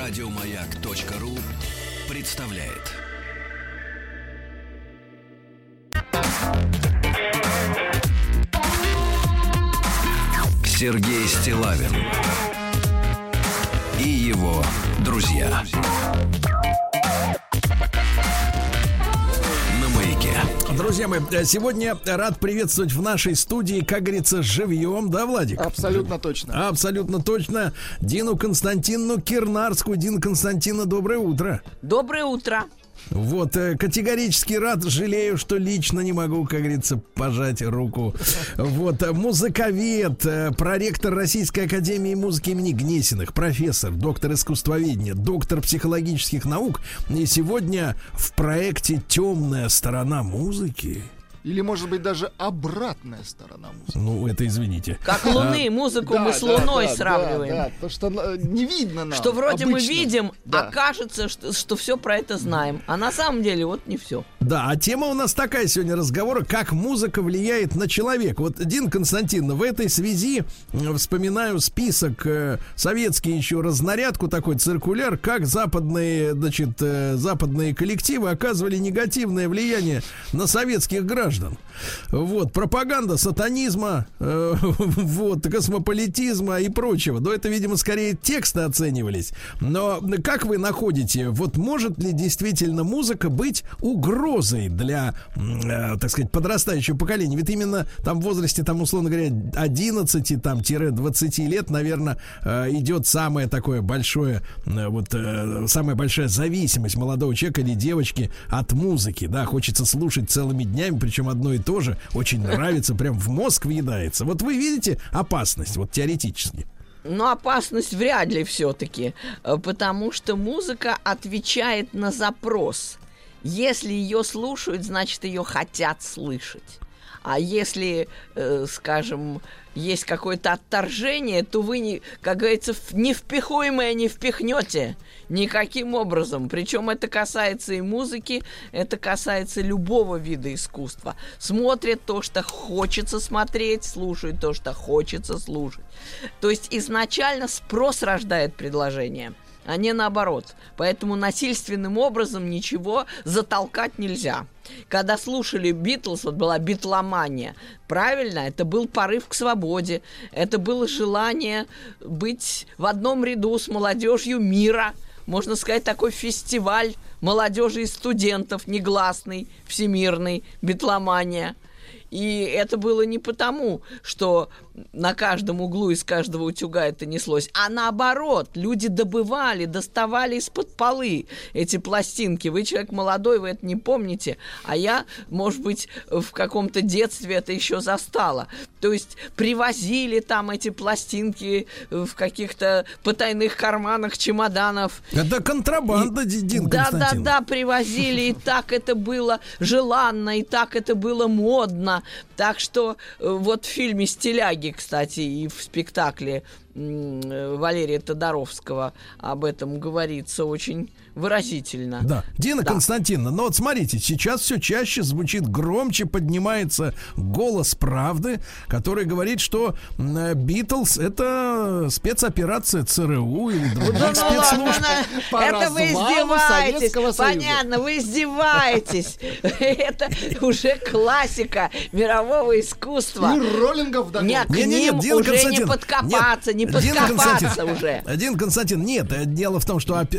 Радиомаяк.ру представляет. Сергей Стилавин и его друзья. На Друзья мои, э, сегодня рад приветствовать в нашей студии, как говорится, живьем, да, Владик? Абсолютно точно. Абсолютно точно. Дину Константиновну Кирнарскую. Дина Константиновна, доброе утро. Доброе утро. Вот, э, категорически рад, жалею, что лично не могу, как говорится, пожать руку. Вот, э, музыковед, э, проректор Российской Академии Музыки имени Гнесиных, профессор, доктор искусствоведения, доктор психологических наук. И сегодня в проекте «Темная сторона музыки» Или, может быть, даже обратная сторона музыки. Ну, это извините. Как Луны, музыку мы с Луной сравниваем. Да, то, что не видно нам. Что вроде мы видим, Да. а кажется, что, что все про это знаем. А на самом деле вот не все. Да, а тема у нас такая сегодня разговора, как музыка влияет на человека. Вот, Дин Константиновна, в этой связи вспоминаю список, э, советский еще разнарядку, такой циркуляр, как западные, значит, э, западные коллективы оказывали негативное влияние на советских граждан. Вот, пропаганда сатанизма, э, вот, космополитизма и прочего. Но это, видимо, скорее тексты оценивались. Но как вы находите, вот может ли действительно музыка быть угрозой для, э, так сказать, подрастающего поколения? Ведь именно там в возрасте, там, условно говоря, 11 там, 20 лет, наверное, э, идет самое такое большое, э, вот, э, самая большая зависимость молодого человека или девочки от музыки, да, хочется слушать целыми днями, причем одно и то же, очень нравится, прям в мозг въедается. Вот вы видите опасность, вот теоретически? Но опасность вряд ли все-таки, потому что музыка отвечает на запрос. Если ее слушают, значит ее хотят слышать. А если, э, скажем, есть какое-то отторжение, то вы, не, как говорится, невпихуемое не впихнете никаким образом. Причем это касается и музыки, это касается любого вида искусства. Смотрят то, что хочется смотреть, слушают то, что хочется слушать. То есть изначально спрос рождает предложение а не наоборот. Поэтому насильственным образом ничего затолкать нельзя. Когда слушали Битлз, вот была битломания, правильно, это был порыв к свободе, это было желание быть в одном ряду с молодежью мира, можно сказать, такой фестиваль молодежи и студентов, негласный, всемирный, битломания. И это было не потому, что на каждом углу из каждого утюга это неслось, а наоборот, люди добывали, доставали из-под полы эти пластинки. Вы человек молодой, вы это не помните, а я, может быть, в каком-то детстве это еще застала. То есть привозили там эти пластинки в каких-то потайных карманах чемоданов. Это контрабанда, Ди- Дин Да, да, да, привозили, и так это было желанно, и так это было модно. Так что э, вот в фильме «Стиляги», кстати, и в спектакле э, Валерия Тодоровского об этом говорится очень выразительно. Да. Дина Да. Константиновна, ну вот смотрите, сейчас все чаще звучит громче, поднимается голос правды, который говорит, что э, Битлз это спецоперация ЦРУ или других ну спецслужб. ладно, По это вы развалу издеваетесь. Понятно, вы издеваетесь. Это уже классика мирового искусства. И роллингов да. Нет, к ним Дина уже не подкопаться, не подкопаться уже. Дин Константин, нет, дело в том, что оп-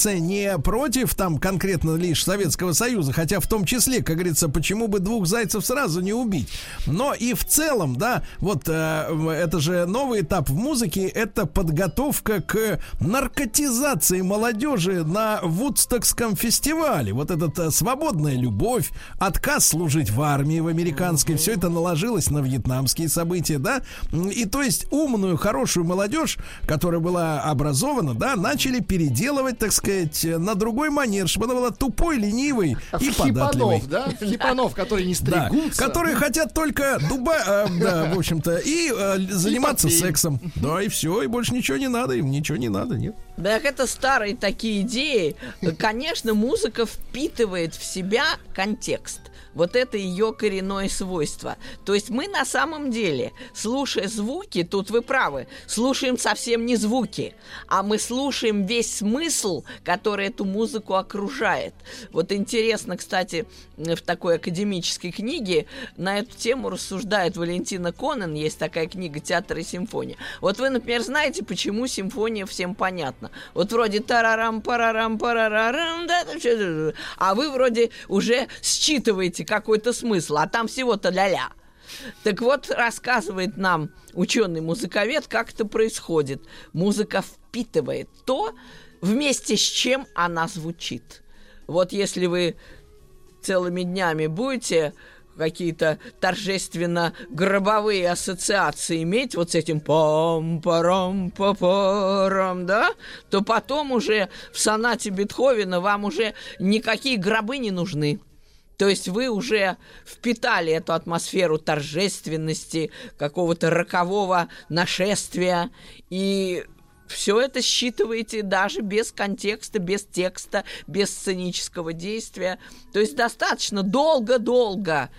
спецоперация не против там конкретно лишь Советского Союза, хотя в том числе, как говорится, почему бы двух зайцев сразу не убить. Но и в целом, да, вот э, это же новый этап в музыке, это подготовка к наркотизации молодежи на Вудстокском фестивале. Вот этот э, свободная любовь, отказ служить в армии в американской, все это наложилось на вьетнамские события, да, и то есть умную, хорошую молодежь, которая была образована, да, начали переделывать, так сказать, э, на другой манер, чтобы она была тупой, ленивой и податливой. хипанов, да? Хипанов, которые не Да, стригутся. которые хотят только дуба, э, да, в общем-то, и э, заниматься сексом. Да, и все, и больше ничего не надо, им ничего не надо, нет. Так это старые такие идеи. Конечно, музыка впитывает в себя контекст. Вот это ее коренное свойство. То есть мы на самом деле, слушая звуки, тут вы правы, слушаем совсем не звуки, а мы слушаем весь смысл, который эту музыку окружает. Вот интересно, кстати, в такой академической книге на эту тему рассуждает Валентина Конен, есть такая книга «Театр и симфония». Вот вы, например, знаете, почему симфония всем понятна. Вот вроде тарарам, парарам, парарарам, да, а вы вроде уже считываете какой-то смысл, а там всего-то ля-ля. Так вот, рассказывает нам ученый-музыковед, как это происходит. Музыка впитывает то, вместе с чем она звучит. Вот если вы целыми днями будете какие-то торжественно-гробовые ассоциации иметь вот с этим пам парам па парам да, то потом уже в сонате Бетховена вам уже никакие гробы не нужны. То есть вы уже впитали эту атмосферу торжественности, какого-то рокового нашествия, и все это считываете даже без контекста, без текста, без сценического действия. То есть достаточно долго-долго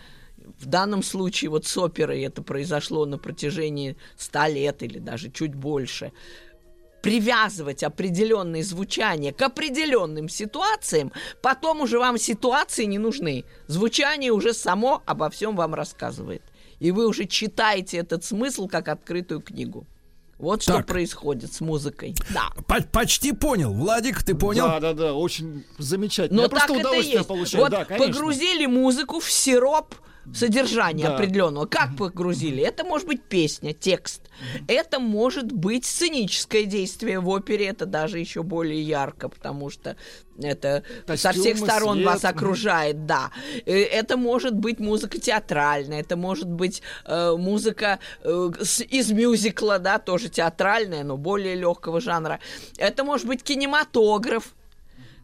в данном случае вот с оперой это произошло на протяжении ста лет или даже чуть больше привязывать определенные звучания к определенным ситуациям, потом уже вам ситуации не нужны. Звучание уже само обо всем вам рассказывает. И вы уже читаете этот смысл как открытую книгу. Вот так. что происходит с музыкой. Да. По почти понял. Владик, ты понял? Да, да, да, очень замечательно. Но Я так просто удовольствие есть. получаю. Вот да, погрузили музыку в сироп содержания да. определенного. Как погрузили? Это может быть песня, текст. Это может быть сценическое действие в опере. Это даже еще более ярко, потому что это Костюмы, со всех сторон свет. вас окружает, да. Э, это может быть музыка театральная, это может быть э, музыка э, с, из мюзикла, да, тоже театральная, но более легкого жанра. Это может быть кинематограф,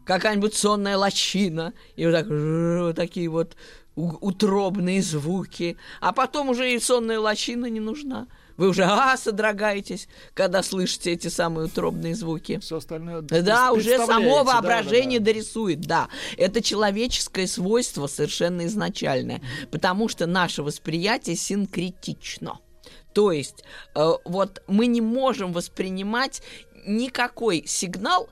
какая-нибудь сонная лощина, и вот, так, вот такие вот утробные звуки, а потом уже и сонная лощина не нужна. Вы уже а, содрогаетесь, когда слышите эти самые утробные звуки. Все остальное Да, уже само воображение да, да, да. дорисует, да. Это человеческое свойство совершенно изначальное, потому что наше восприятие синкретично. То есть э, вот мы не можем воспринимать никакой сигнал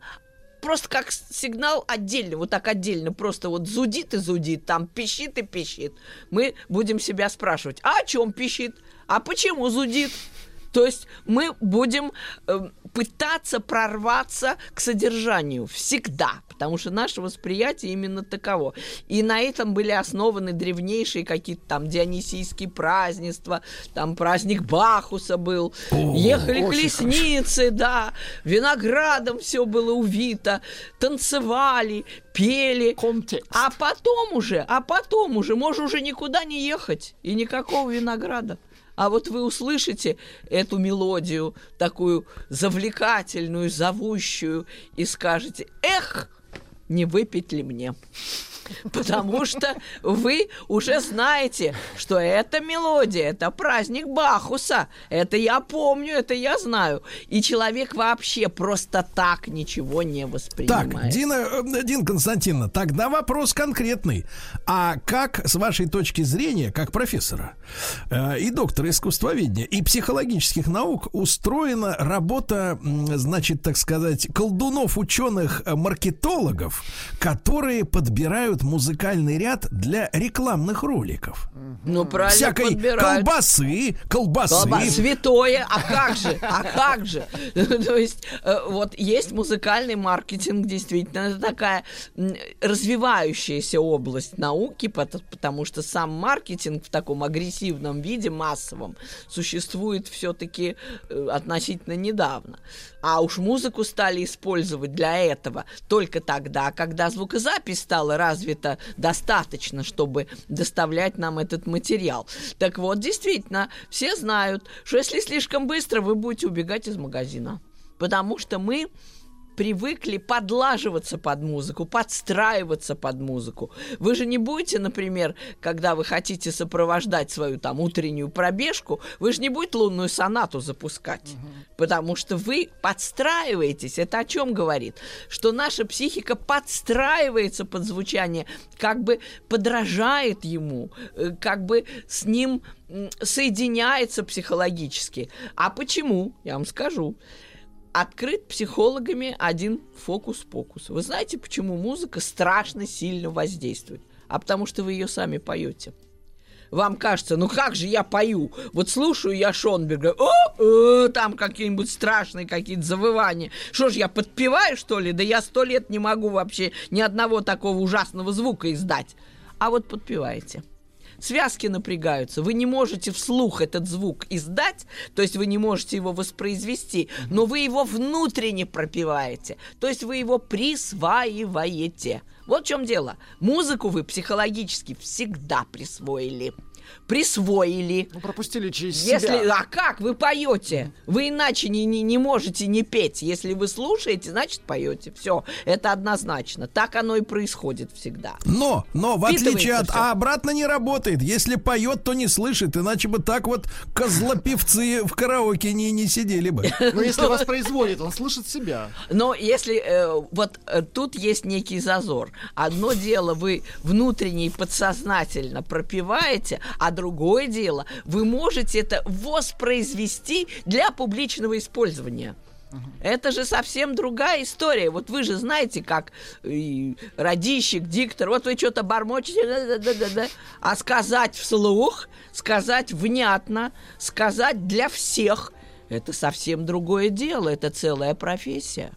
просто как сигнал отдельно, вот так отдельно, просто вот зудит и зудит, там пищит и пищит. Мы будем себя спрашивать, а о чем пищит? А почему зудит? То есть мы будем э, пытаться прорваться к содержанию всегда, потому что наше восприятие именно таково. И на этом были основаны древнейшие какие-то там дионисийские празднества, там праздник Бахуса был, О, ехали колесницы, хорошо. да, виноградом все было увито, танцевали, пели. Контекст. А потом уже, а потом уже, можно уже никуда не ехать и никакого винограда. А вот вы услышите эту мелодию, такую завлекательную, зовущую, и скажете, эх, не выпить ли мне? Потому что вы уже знаете, что эта мелодия, это праздник Бахуса. Это я помню, это я знаю. И человек вообще просто так ничего не воспринимает. Так, Дина, э, Дина Константиновна, тогда вопрос конкретный. А как, с вашей точки зрения, как профессора э, и доктора искусствоведения и психологических наук, устроена работа, значит, так сказать, колдунов, ученых, э, которые подбирают подбирают музыкальный ряд для рекламных роликов. Ну, правильно Всякой подбирают. колбасы, колбасы. Колба... Святое, а как же, а как же? То есть, э, вот есть музыкальный маркетинг, действительно, это такая развивающаяся область науки, потому что сам маркетинг в таком агрессивном виде, массовом, существует все-таки э, относительно недавно. А уж музыку стали использовать для этого только тогда, когда звукозапись стала развита достаточно, чтобы доставлять нам этот материал. Так вот, действительно, все знают, что если слишком быстро, вы будете убегать из магазина. Потому что мы привыкли подлаживаться под музыку, подстраиваться под музыку. Вы же не будете, например, когда вы хотите сопровождать свою там утреннюю пробежку, вы же не будете лунную сонату запускать, потому что вы подстраиваетесь. Это о чем говорит? Что наша психика подстраивается под звучание, как бы подражает ему, э, как бы с ним соединяется психологически. А почему? Я вам скажу. Открыт психологами один фокус-покус. Вы знаете, почему музыка страшно сильно воздействует? А потому что вы ее сами поете. Вам кажется, ну как же я пою? Вот слушаю я Шонберга, о, о, там какие-нибудь страшные какие-то завывания. Что ж, я подпеваю, что ли? Да я сто лет не могу вообще ни одного такого ужасного звука издать. А вот подпеваете связки напрягаются, вы не можете вслух этот звук издать, то есть вы не можете его воспроизвести, но вы его внутренне пропиваете, то есть вы его присваиваете. Вот в чем дело. Музыку вы психологически всегда присвоили. Присвоили. Ну, пропустили через Если, себя. а как вы поете? Вы иначе не, не, не можете не петь. Если вы слушаете, значит поете. Все, это однозначно. Так оно и происходит всегда. Но, но, в отличие от... всё. А обратно не работает. Если поет, то не слышит. Иначе бы так вот козлопевцы в караоке не, не сидели бы. Но если воспроизводит, он слышит себя. Но если э, вот э, тут есть некий зазор. Одно дело вы внутренне и подсознательно пропиваете, а другое дело вы можете это воспроизвести для публичного использования. Это же совсем другая история. Вот вы же знаете, как э, радищик, диктор, вот вы что-то бормочете, да-да-да-да-да. а сказать вслух, сказать внятно, сказать для всех, это совсем другое дело, это целая профессия.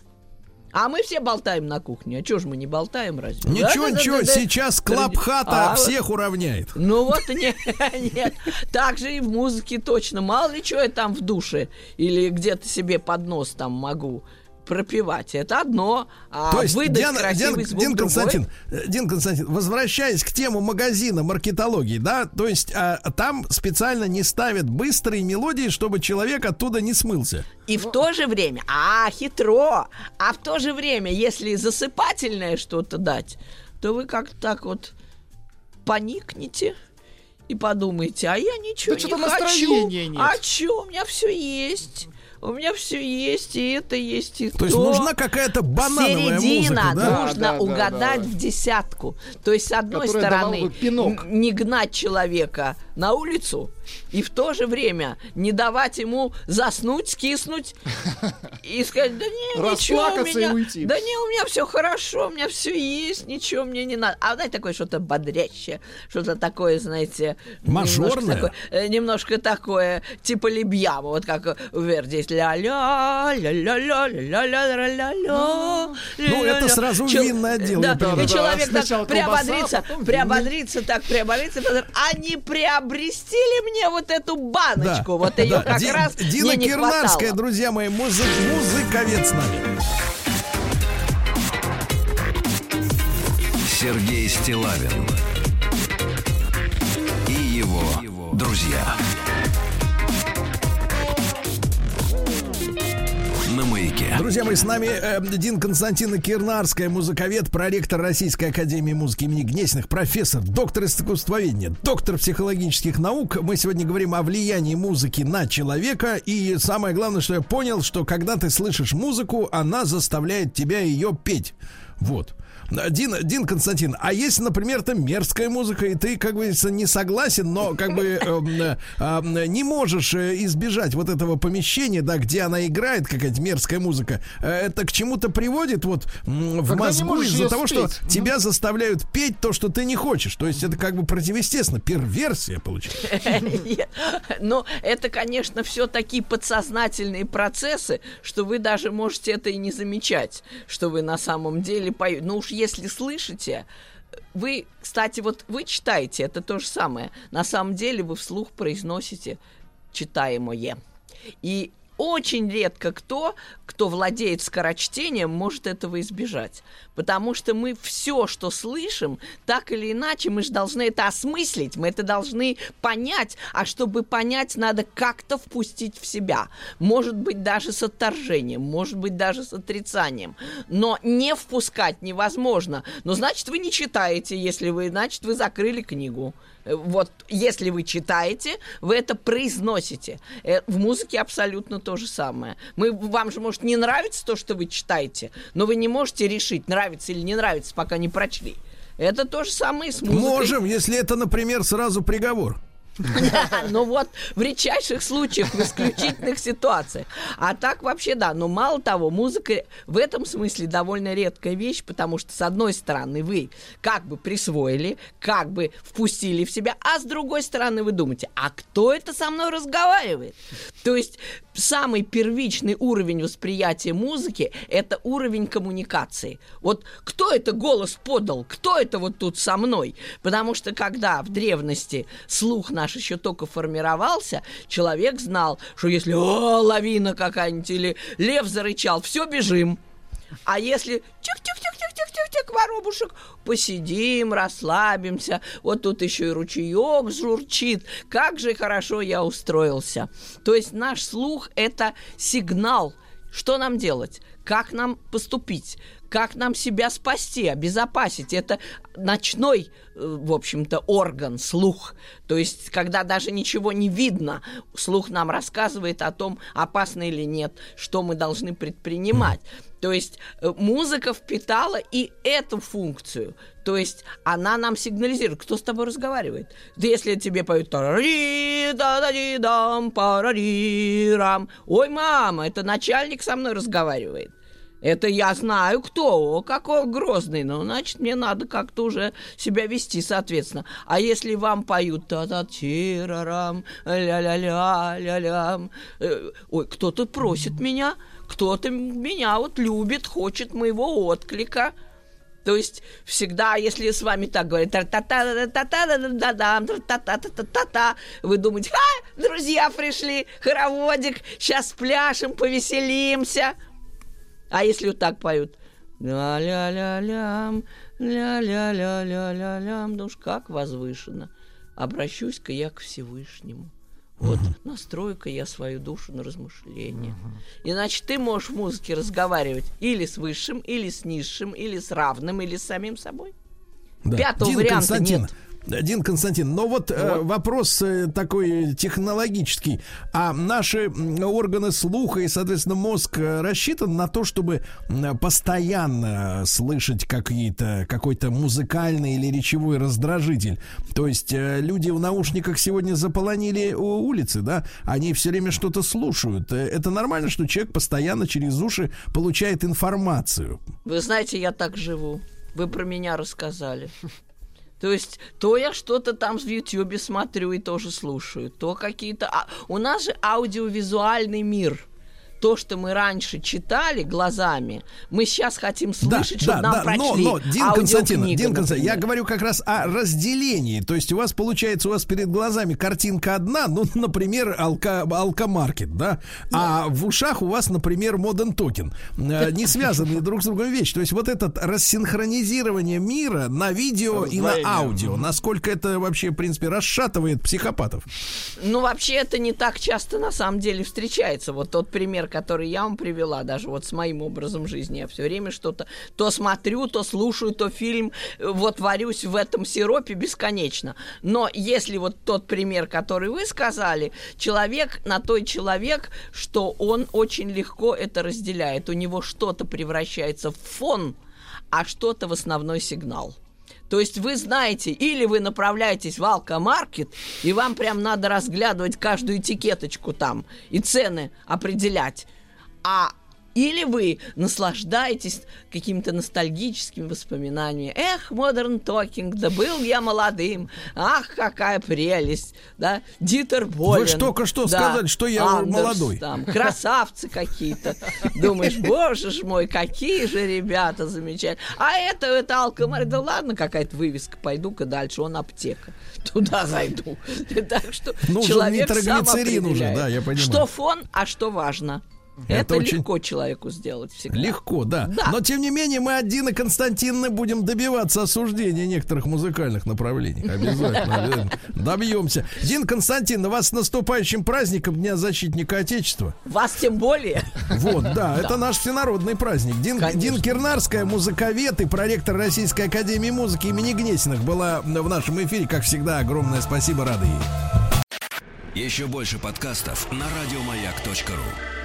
А мы все болтаем на кухне. А чего же мы не болтаем разве? Ничего, Да-да-да-да-да. ничего, сейчас клаб-хата А, всех уравняет. Ну вот нет, нет. Так же и в музыке точно. Мало ли что я там в душе или где-то себе под нос там могу пропивать. Это одно, а То есть, выдать Диана, красивый Диана- звук Дин. Константин, э, Дин Константин, возвращаясь к тему магазина маркетологии, да, то есть а, там специально не ставят быстрые мелодии, чтобы человек оттуда не смылся. И в то же время, а, хитро, а в то же время, если засыпательное что-то дать, то вы как-то так вот поникнете и подумаете, а я ничего Да не что-то хочу. нет. А чё, у меня все есть. У меня все есть, и это есть, и То есть то. нужна какая-то банановая Середина музыка, да? нужно Да, да, да, угадать да. в десятку. То есть, с одной Которая стороны, не гнать человека на улицу, и в то же время не давать ему заснуть, скиснуть и сказать, да не, ничего у меня, уйти. да не, у меня все хорошо, у меня все есть, ничего мне не надо. А знаете, такое что-то бодрящее, что-то такое, знаете, немножко Мажорное? такое, э, немножко такое, типа Лебьяма, вот как у Верди есть ля-ля, ля-ля-ля, ля-ля-ля-ля-ля. Ну, это сразу Чел- винный отдел, Да, я понимаю. и человек так приободрится, потом приободрится, так приободрится, а не приобрести ли мне вот эту баночку? Вот ее да. как Ди- раз Дина мне не Кирнарская, хватало. друзья мои, музы- музыковед с нами. Сергей Стилавин и его друзья. На маяке. Друзья мои, с нами э, Дин Константина Кирнарская, музыковед, проректор Российской Академии Музыки имени Гнесиных, профессор, доктор искусствоведения, доктор психологических наук. Мы сегодня говорим о влиянии музыки на человека. И самое главное, что я понял, что когда ты слышишь музыку, она заставляет тебя ее петь. Вот. Дин, Дин Константин, а если, например, это мерзкая музыка, и ты, как говорится, не согласен, но как бы эм, э, эм, не можешь э, избежать вот этого помещения, да, где она играет, какая-то мерзкая музыка, э, это к чему-то приводит вот в Когда мозгу из-за того, что спеть. тебя заставляют петь то, что ты не хочешь. То есть это как бы противоестественно, перверсия получается. Нет. Но это, конечно, все такие подсознательные процессы, что вы даже можете это и не замечать, что вы на самом деле поете. Ну уж если слышите, вы, кстати, вот вы читаете, это то же самое. На самом деле вы вслух произносите читаемое. И очень редко кто, кто владеет скорочтением, может этого избежать. Потому что мы все, что слышим, так или иначе, мы же должны это осмыслить, мы это должны понять. А чтобы понять, надо как-то впустить в себя. Может быть, даже с отторжением, может быть, даже с отрицанием. Но не впускать невозможно. Но значит, вы не читаете, если вы, значит, вы закрыли книгу. Э, Вот если вы читаете, вы это произносите. Э, В музыке абсолютно то же самое. Мы, вам же может не нравится то, что вы читаете, но вы не можете решить, нравится или не нравится, пока не прочли. Это то же самое и с музыкой. Можем, если это, например, сразу приговор. Ну вот в редчайших случаях, в исключительных ситуациях. А так вообще да. Но мало того, музыка в этом смысле довольно редкая вещь, потому что с одной стороны вы как бы присвоили, как бы впустили в себя, а с другой стороны вы думаете, а кто это со мной разговаривает? То есть самый первичный уровень восприятия музыки – это уровень коммуникации. Вот кто это голос подал, кто это вот тут со мной? Потому что когда в древности слух наш еще только формировался, человек знал, что если «О, лавина какая-нибудь» или «Лев зарычал», все, бежим. А если тих-тих-тих-тих-тих-тих, воробушек, посидим, расслабимся, вот тут еще и ручеек журчит, как же хорошо я устроился. То есть наш слух – это сигнал, что нам делать, как нам поступить, как нам себя спасти, обезопасить. Это ночной, э, в общем-то, орган, слух. То есть, когда даже ничего не видно, слух нам рассказывает о том, опасно или нет, что мы должны предпринимать. То есть э, музыка впитала и эту функцию. То есть она нам сигнализирует, кто с тобой разговаривает. Да если тебе поют тарари да да ди дам парари рам Ой, мама, это начальник со мной разговаривает. Это я знаю, кто, о, какой грозный, ну, значит, мне надо как-то уже себя вести, соответственно. А если вам поют та та тирарам ля-ля-ля, ля-лям, э, ой, кто-то просит меня, кто-то меня вот любит, хочет моего отклика. То есть всегда, если с вами так говорят, вы думаете, а, друзья пришли, хороводик, сейчас пляшем, повеселимся. А если вот так поют? Ля-ля-ля-лям, ля-ля-ля-ля-ля-лям, ну уж как возвышенно. Обращусь-ка я к Всевышнему. Вот, настрою-ка я свою душу на размышление. Иначе ты можешь в музыке разговаривать или с высшим, или с низшим, или с равным, или с самим собой. Да. Пятого Дин варианта нет. Дин Константин, но вот, э, вопрос э, такой технологический. А наши органы слуха и, соответственно, мозг э, рассчитан на то, чтобы постоянно слышать какие-то, какой-то музыкальный или речевой раздражитель. То есть э, люди в наушниках сегодня заполонили улицы, да? Они все время что-то слушают. Э, Это нормально, что человек постоянно через уши получает информацию. Вы знаете, я так живу. Вы про меня рассказали. То есть, то я что-то там в Ютьюбе смотрю и тоже слушаю, то какие-то... а, у нас же аудиовизуальный мир. То, что мы раньше читали глазами, мы сейчас хотим слышать, чтобы нам прочли. но, но, Дин Константин, Дин Константин, я говорю как раз о разделении. То есть у вас получается, у вас перед глазами картинка одна, ну, например, алка, алкомаркет, да, а в ушах у вас, например, моден токен. Э, Не связанные друг с другом вещи. То есть вот это рассинхронизирование мира на видео и на аудио, насколько это вообще, в принципе, расшатывает психопатов. Ну, вообще, это не так часто на самом деле встречается. Вот тот пример, который я вам привела, даже вот с моим образом жизни, я все время что-то то смотрю, то слушаю, то фильм, э, вот варюсь в этом сиропе бесконечно. Но если вот тот пример, который вы сказали, человек на той человек, что он очень легко это разделяет. У него что-то превращается в фон, а что-то в основной сигнал. То есть вы знаете, или вы направляетесь в алкомаркет, и вам прям надо разглядывать каждую этикеточку там и цены определять. А Или вы наслаждаетесь какими-то ностальгическими воспоминаниями. Эх, Modern Talking, да был я молодым. Ах, какая прелесть. Да, Дитер Болен. Вы ж только что да, сказали, что я Андерс молодой. Там, красавцы какие-то. Думаешь, боже ж мой, какие же ребята замечательные. А это, это алкомар. Да ладно, какая-то вывеска. Пойду-ка дальше, он аптека. Туда зайду. Так что Нужен человек сам уже, да, я понимаю. Что фон, а что важно. Это Это, очень- легко человеку сделать всегда. Легко, да. Да. Но тем не менее мы от Дины Константиновны будем добиваться осуждения некоторых музыкальных направлений. Обязательно. обязательно. Добьемся. Дин Константиновна, вас с наступающим праздником Дня защитника Отечества. Вас тем более. Вот, да, это наш всенародный праздник. Дин, Конечно. Дин Кирнарская, музыковед и проректор Российской Академии Музыки имени Гнесиных была в нашем эфире. Как всегда, огромное спасибо, рады ей. Еще больше подкастов на радиомаяк.ру.